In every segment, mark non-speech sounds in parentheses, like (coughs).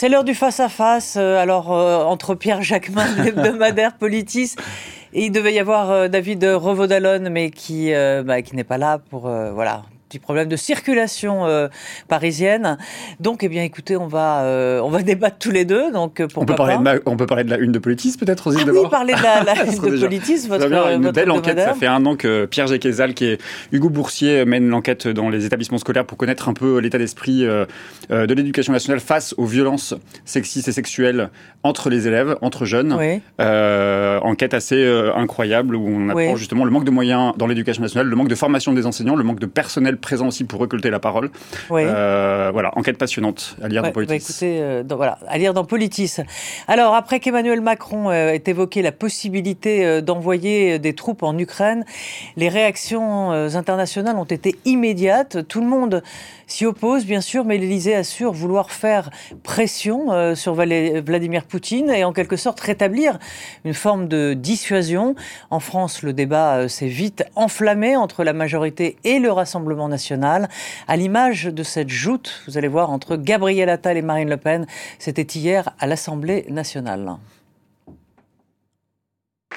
C'est l'heure du face-à-face. Euh, alors, euh, entre Pierre Jacquemin, l'hebdomadaire (laughs) Politis, et il devait y avoir euh, David Revaudalon, mais qui, bah, qui n'est pas là pour voilà petit problème de circulation euh, parisienne. Donc, eh bien, écoutez, on va, euh, on va (laughs) débattre tous les deux. Donc, on peut, parler de on peut parler de la une de Politis, peut-être, aussi ah Oui, parler de la, la (laughs) une de Politis, votre, Une belle enquête. Ça fait un an que Pierre Jequezal, qui est Hugo Boursier, mène l'enquête dans les établissements scolaires pour connaître un peu l'état d'esprit euh, de l'éducation nationale face aux violences sexistes et sexuelles entre les élèves, entre jeunes. Oui. enquête assez incroyable où on apprend justement le manque de moyens dans l'éducation nationale, le manque de formation des enseignants, le manque de personnel présent aussi pour récolter la parole. Euh, voilà, enquête passionnante à lire dans Politis. Bah écoutez, euh, voilà, à lire dans Politis. Alors, après qu'Emmanuel Macron euh, ait évoqué la possibilité d'envoyer des troupes en Ukraine, les réactions internationales ont été immédiates. Tout le monde s'y oppose, bien sûr, mais l'Élysée assure vouloir faire pression sur Vladimir Poutine et en quelque sorte rétablir une forme de dissuasion. En France, le débat s'est vite enflammé entre la majorité et le Rassemblement national, à l'image de cette joute, vous allez voir, entre Gabriel Attal et Marine Le Pen. C'était hier à l'Assemblée nationale.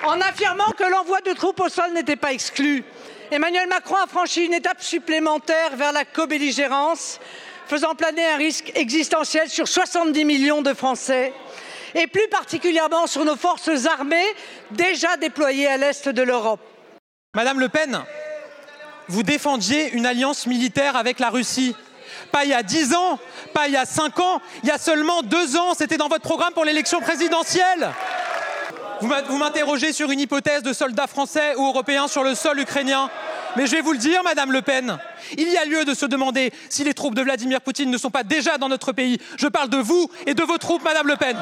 En affirmant que l'envoi de troupes au sol n'était pas exclu, Emmanuel Macron a franchi une étape supplémentaire vers la co-belligérance, faisant planer un risque existentiel sur 70 millions de Français et plus particulièrement sur nos forces armées déjà déployées à l'est de l'Europe. Madame Le Pen, vous défendiez une alliance militaire avec la Russie. Pas il y a dix ans, pas il y a cinq ans, il y a seulement deux ans, c'était dans votre programme pour l'élection présidentielle. Vous m'interrogez sur une hypothèse de soldats français ou européens sur le sol ukrainien. Mais je vais vous le dire, Madame Le Pen, il y a lieu de se demander si les troupes de Vladimir Poutine ne sont pas déjà dans notre pays. Je parle de vous et de vos troupes, Madame Le Pen.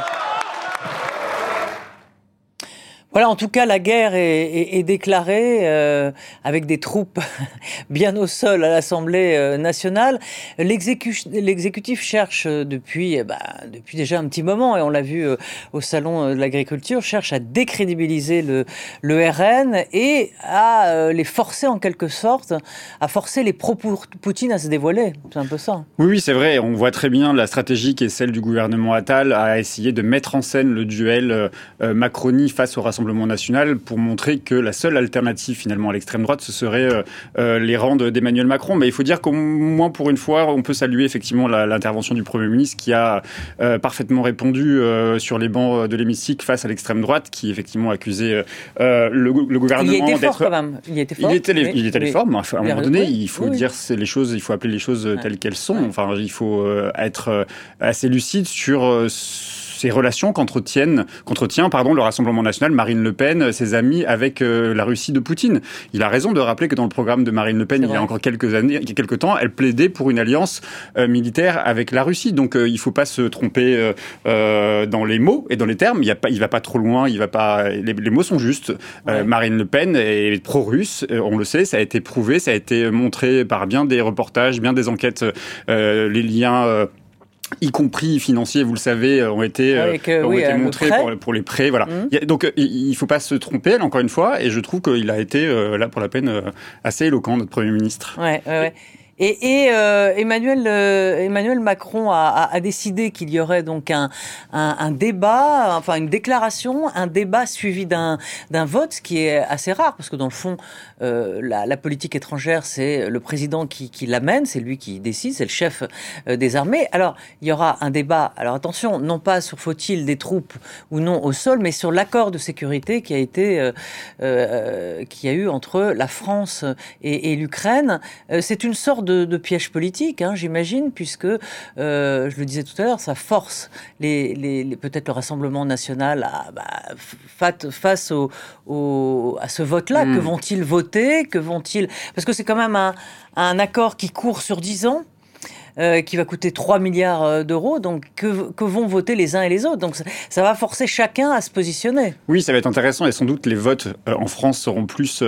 Voilà, en tout cas, la guerre est, déclarée euh, avec des troupes (laughs) bien au sol à l'Assemblée euh, nationale. L'exécutif cherche euh, depuis, bah, depuis déjà un petit moment, et on l'a vu au salon de l'agriculture, cherche à décrédibiliser le, le RN et à les forcer en quelque sorte, à forcer les pro-Poutine à se dévoiler. C'est un peu ça. Oui, oui, c'est vrai. On voit très bien la stratégie qui est celle du gouvernement Attal à essayer de mettre en scène le duel Macronie face au Rassemblement Rassemblement national pour montrer que la seule alternative finalement à l'extrême droite, ce serait euh, euh, les rangs d'Emmanuel Macron. Mais il faut dire qu'au moins pour une fois, on peut saluer effectivement l'intervention du Premier ministre qui a euh, parfaitement répondu sur les bancs de l'hémicycle face à l'extrême droite, qui effectivement accusait le, le, gouvernement d'être... Il était fort quand même. Il était fort. Il était, il était fort, mais à un moment donné, il faut dire les choses, il faut appeler les choses telles qu'elles sont. Enfin, il faut être assez lucide sur ces relations qu'entretiennent, qu'entretient pardon, le Rassemblement national, Marine Le Pen, ses amis avec euh, la Russie de Poutine. Il a raison de rappeler que dans le programme de Marine Le Pen, il y a encore quelques années, quelques temps, elle plaidait pour une alliance euh, militaire avec la Russie. Donc euh, il ne faut pas se tromper dans les mots et dans les termes. Il y a pas, il va pas trop loin. Il va pas. Les, mots sont justes. Marine Le Pen est pro-russe. on le sait. Ça a été prouvé. Ça a été montré par bien des reportages, bien des enquêtes. les liens y compris financiers, vous le savez, euh, ont été, euh, ont été montrés pour, les prêts. Voilà. Mmh. donc euh, il ne faut pas se tromper, encore une fois, et je trouve qu'il a été, là pour la peine, assez éloquent, notre Premier ministre. Ouais, ouais, et, et euh, Emmanuel, euh, Emmanuel Macron a, décidé qu'il y aurait donc un, débat, enfin une déclaration, un débat suivi d'un vote, ce qui est assez rare, parce que dans le fond, euh, la, politique étrangère, c'est le président qui, l'amène, c'est lui qui décide, c'est le chef des armées. Alors, il y aura un débat, alors attention, non pas sur faut-il des troupes ou non au sol, mais sur l'accord de sécurité qui a été, qui a eu entre la France et, et l'Ukraine. c'est une sorte de, piège politique, hein, j'imagine, puisque, euh, je le disais tout à l'heure, ça force les, peut-être le Rassemblement national à, bah, face au, à ce vote-là. Que hmm. vont-ils voter? Que vont-ils? Parce que c'est quand même un, un accord qui court sur dix ans. Euh, qui va coûter 3 milliards euh, d'euros. Donc, que, vont voter les uns et les autres? Donc, ça, va forcer chacun à se positionner. Oui, ça va être intéressant et sans doute les votes euh, en France seront plus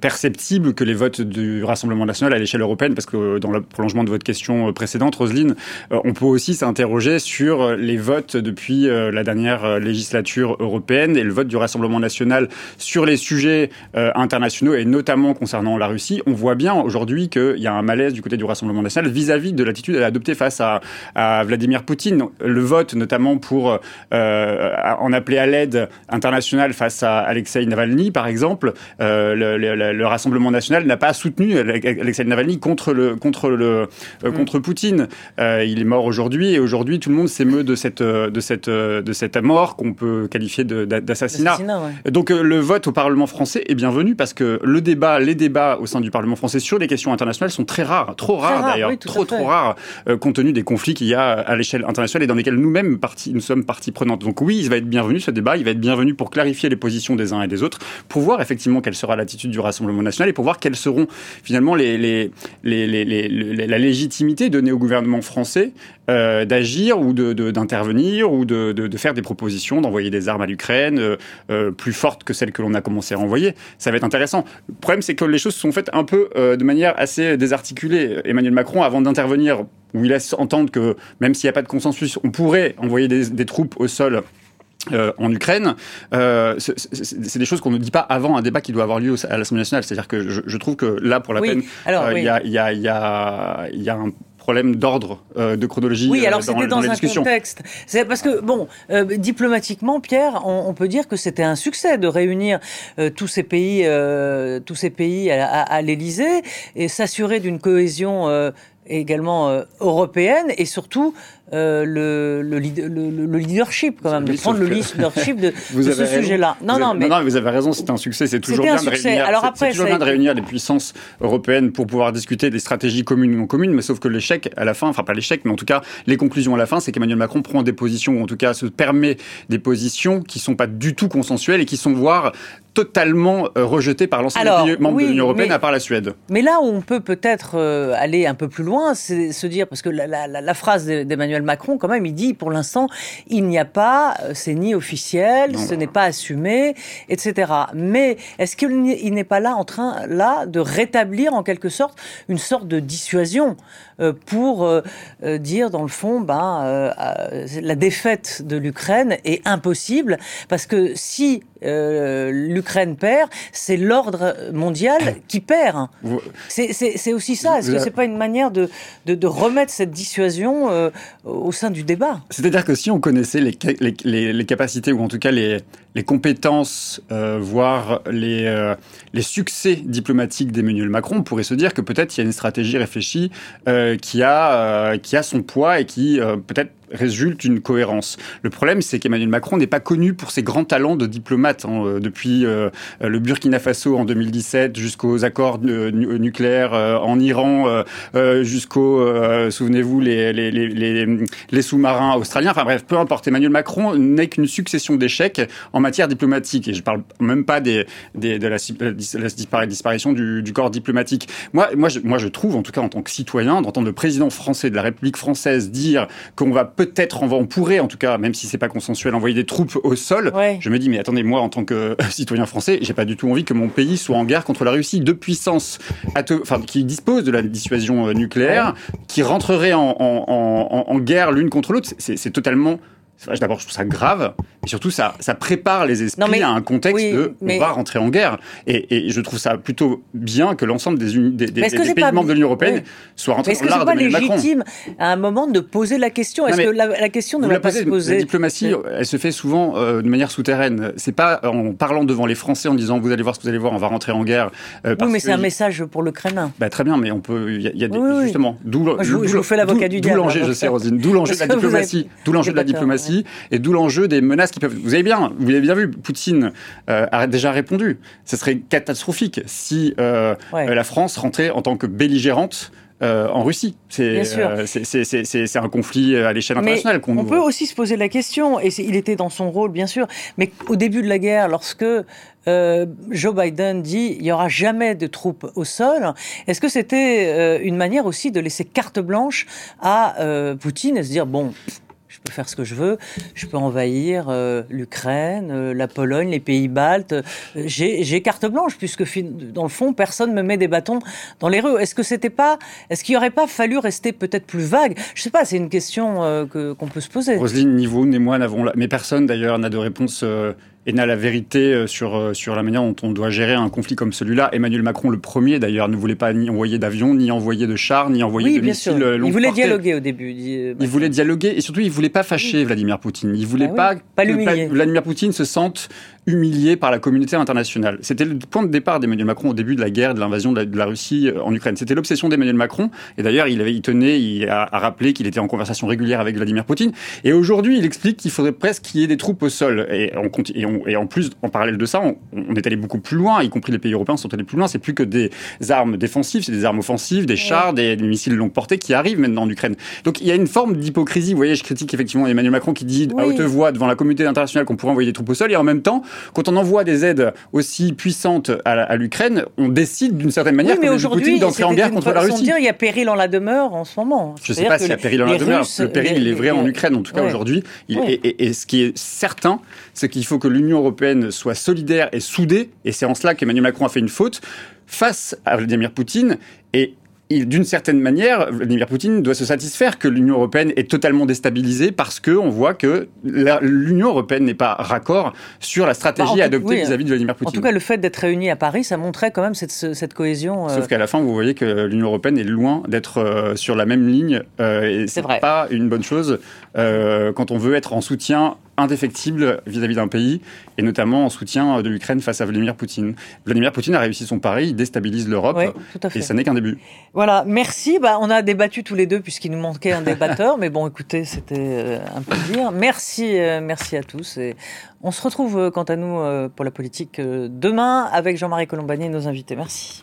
perceptibles que les votes du Rassemblement national à l'échelle européenne, parce que dans le prolongement de votre question précédente, Roselyne, on peut aussi s'interroger sur les votes depuis la dernière législature européenne et le vote du Rassemblement national sur les sujets internationaux et notamment concernant la Russie. On voit bien aujourd'hui qu'il y a un malaise du côté du Rassemblement national vis-à-vis de l'attitude à adopter face à, à, Vladimir Poutine. Le vote, notamment pour euh, en appeler à l'aide internationale face à Alexei Navalny, par exemple, euh, le, le, le, Rassemblement national n'a pas soutenu Alexei Navalny contre le contre le euh, mm. contre Poutine. Il est mort aujourd'hui et aujourd'hui tout le monde s'émeut de cette de cette de cette mort qu'on peut qualifier d'assassinat. Ouais. Donc le vote au Parlement français est bienvenu parce que le débat, les débats au sein du Parlement français sur les questions internationales sont très rares, trop rares d'ailleurs, trop trop rares compte tenu des conflits qu'il y a à l'échelle internationale et dans lesquels nous-mêmes nous sommes partie prenante. Donc oui, il va être bienvenu ce débat, il va être bienvenu pour clarifier les positions des uns et des autres, pour voir effectivement quelle sera l'attitude du Rassemblement national et pour voir quelles seront finalement les, les, les, les la légitimité donnée au gouvernement français euh, d'agir ou d'intervenir de, ou de, faire des propositions, d'envoyer des armes à l'Ukraine euh, euh, plus fortes que celles que l'on a commencé à envoyer. Ça va être intéressant. Le problème, c'est que les choses se sont faites un peu de manière assez désarticulée. Emmanuel Macron, avant d'intervenir, où il laisse entendre que même s'il n'y a pas de consensus, on pourrait envoyer des, des troupes au sol euh, en Ukraine, euh, c'est des choses qu'on ne dit pas avant un débat qui doit avoir lieu à l'Assemblée nationale. C'est-à-dire que je, je, trouve que là, pour la peine, euh, il y, a, y, a, y, a, y a un problème d'ordre euh, de chronologie oui, alors c'était dans, dans un contexte. C'est parce que bon, euh, diplomatiquement, Pierre, on, on, peut dire que c'était un succès de réunir tous ces pays, tous ces pays à, à, à l'Élysée et s'assurer d'une cohésion également européenne et surtout euh, le, le, le, leadership quand même, de prendre le leadership de, (laughs) de ce sujet-là. Non, non, mais non, vous avez raison, c'est un succès. C'est toujours bien de réunir. Alors après, toujours bien de réunir les puissances européennes pour pouvoir discuter des stratégies communes ou non communes. Mais sauf que l'échec à la fin, enfin pas l'échec, mais en tout cas les conclusions à la fin, c'est qu'Emmanuel Macron prend des positions, ou en tout cas se permet des positions qui sont pas du tout consensuelles et qui sont voire totalement euh, rejetées par l'ensemble des membres de l'Union européenne, à part la Suède. Mais là où on peut peut-être euh, aller un peu plus loin, c'est se dire parce que la, la, la phrase d'Emmanuel Macron, quand même, il dit pour l'instant, il n'y a pas, euh, c'est ni officiel, ce n'est pas assumé, etc. Mais est-ce qu'il n'est pas là en train là de rétablir en quelque sorte une sorte de dissuasion pour dire dans le fond, ben la défaite de l'Ukraine est impossible parce que si l'Ukraine perd, c'est l'ordre mondial (coughs) qui perd. C'est aussi ça. Est-ce que c'est pas une manière de, de, de, remettre cette dissuasion au sein du débat? C'est-à-dire que si on connaissait les, les, les, capacités, ou en tout cas les, les compétences, euh, voire les, euh, les succès diplomatiques d'Emmanuel Macron, on pourrait se dire que peut-être il y a une stratégie réfléchie euh, qui, a, euh, qui a son poids et qui euh, peut-être résulte une cohérence. Le problème, c'est qu'Emmanuel Macron n'est pas connu pour ses grands talents de diplomate. Hein, euh, depuis euh, le Burkina Faso en 2017 jusqu'aux accords nucléaires euh, en Iran, jusqu'aux, souvenez-vous, les, les, les, les sous-marins australiens. Enfin bref, peu importe. Emmanuel Macron n'est qu'une succession d'échecs en matière diplomatique. Et je parle même pas des, des de la, la disparition du, du, corps diplomatique. Moi, moi, je, moi, je trouve, en tout cas en tant que citoyen, d'entendre le président français de la République française dire qu'on va peut-être, on, pourrait en tout cas, même si c'est pas consensuel, envoyer des troupes au sol. Ouais. Je me dis, mais attendez, moi en tant que citoyen français, j'ai pas du tout envie que mon pays soit en guerre contre la Russie, deux puissances enfin, qui disposent de la dissuasion euh, nucléaire, ouais. qui rentreraient en, en, en, en guerre l'une contre l'autre. C'est totalement D'abord, je trouve ça grave, et surtout, ça, ça prépare les esprits mais, à un contexte oui, de mais... on va rentrer en guerre. Et, et, je trouve ça plutôt bien que l'ensemble des, des, des, des pays membres de l'Union européenne oui. soient rentrés de Macron. Est-ce que c'est pas légitime à un moment de poser la question? Est-ce que la, la, question ne va pas se poser? La diplomatie, elle se fait souvent euh, de manière souterraine. C'est pas en parlant devant les Français en disant vous allez voir ce que vous allez voir, on va rentrer en guerre. Euh, oui, mais c'est un message pour le Kremlin. Bah, très bien, mais on peut. Il y a, y a des, oui, justement. D'où l'enjeu, je sais, Rosine. (laughs) D'où l'enjeu de la diplomatie. D'où l'enjeu de la diplomatie et d'où l'enjeu des menaces qui peuvent. Vous avez bien, vous avez bien vu, Poutine euh, a déjà répondu. Ce serait catastrophique si euh, ouais. la France rentrait en tant que belligérante euh, en Russie. C'est euh, un conflit à l'échelle internationale. Qu on, peut aussi se poser la question, et il était dans son rôle, bien sûr, mais au début de la guerre, lorsque euh, Joe Biden dit il n'y aura jamais de troupes au sol, est-ce que c'était euh, une manière aussi de laisser carte blanche à euh, Poutine et se dire bon, peux faire ce que je veux, je peux envahir euh, l'Ukraine, euh, la Pologne, les pays baltes. Euh, j'ai carte blanche puisque dans le fond personne me met des bâtons dans les rues. Est-ce que c'était pas, est-ce qu'il aurait pas fallu rester peut-être plus vague? Je sais pas, c'est une question euh, qu'on peut se poser. Roselyne, ni vous ni moi n'avons, mais personne d'ailleurs n'a de réponse et n'a la vérité euh, sur, euh, sur la manière dont on doit gérer un conflit comme celui-là. Emmanuel Macron, le premier d'ailleurs, ne voulait pas ni envoyer d'avions, ni envoyer de chars, ni envoyer de missiles sûr. Il voulait dialoguer au début. il voulait dialoguer et surtout il voulait pas fâcher Vladimir Poutine. Il voulait ah pas, que Vladimir Poutine se sente humilié par la communauté internationale. C'était le point de départ d'Emmanuel Macron au début de la guerre, de l'invasion de, la Russie euh, en Ukraine. C'était l'obsession d'Emmanuel Macron. Et d'ailleurs, il, avait, il tenait il a, rappelé qu'il était en conversation régulière avec Vladimir Poutine. Et aujourd'hui, il explique qu'il faudrait presque qu'il y ait des troupes au sol. Et, on, et, on, et en plus, en parallèle de ça, on, on, est allé beaucoup plus loin, y compris les pays européens sont allés plus loin. C'est plus que des armes défensives, c'est des armes offensives, des chars, des, missiles longue portée qui arrivent maintenant en Ukraine. Donc il y a une forme d'hypocrisie. Vous voyez, je critique effectivement Emmanuel Macron qui dit à haute voix devant la communauté internationale qu'on pourrait envoyer des troupes au sol. Et en même temps, quand on envoie des des aides aussi puissantes à, l'Ukraine, on décide d'une certaine manière oui, mais Poutine d'entrer en guerre contre la Russie. Dire, il y a péril en la demeure en ce moment. Je ne sais pas s'il y a péril en la demeure. le péril, il est vrai en Ukraine, en tout cas aujourd'hui. Et, ce qui est certain, c'est qu'il faut que l'Union européenne soit solidaire et soudée. Et c'est en cela qu'Emmanuel Macron a fait une faute face à Vladimir Poutine. Et d'une certaine manière, Vladimir Poutine doit se satisfaire que l'Union européenne est totalement déstabilisée parce qu'on voit que l'Union européenne n'est pas raccord sur la stratégie bah, adoptée vis-à-vis de Vladimir Poutine. En tout cas, le fait d'être réunis à Paris, ça montrait quand même cette, cette cohésion. Euh, Sauf qu'à la fin, vous voyez que l'Union européenne est loin d'être euh, sur la même ligne. Euh, et c'est pas une bonne chose quand on veut être en soutien indéfectible vis-à-vis d'un pays, et notamment en soutien de l'Ukraine face à Vladimir Poutine. Vladimir Poutine a réussi son pari, il déstabilise l'Europe, et ça n'est qu'un début. Voilà, merci. Bah, on a débattu tous les deux puisqu'il nous manquait un débatteur, mais bon, écoutez, c'était euh, un plaisir. Merci, euh, merci à tous. Et on se retrouve, euh, quant à nous, pour la politique demain avec Jean-Marie Colombani et nos invités. Merci.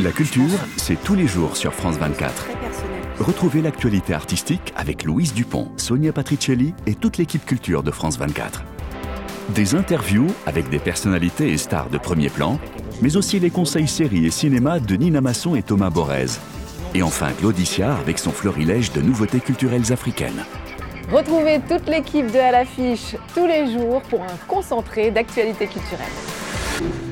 La culture, c'est tous les jours sur France 24. Retrouvez l'actualité artistique avec Louise Dupont, Sonia Patricelli et toute l'équipe culture de France 24. Des interviews avec des personnalités et stars de premier plan, mais aussi les conseils séries et cinéma de Nina Masson et Thomas Borez. Et enfin Claudicia avec son florilège de nouveautés culturelles africaines. Retrouvez toute l'équipe de À l'affiche tous les jours pour un concentré d'actualité culturelle.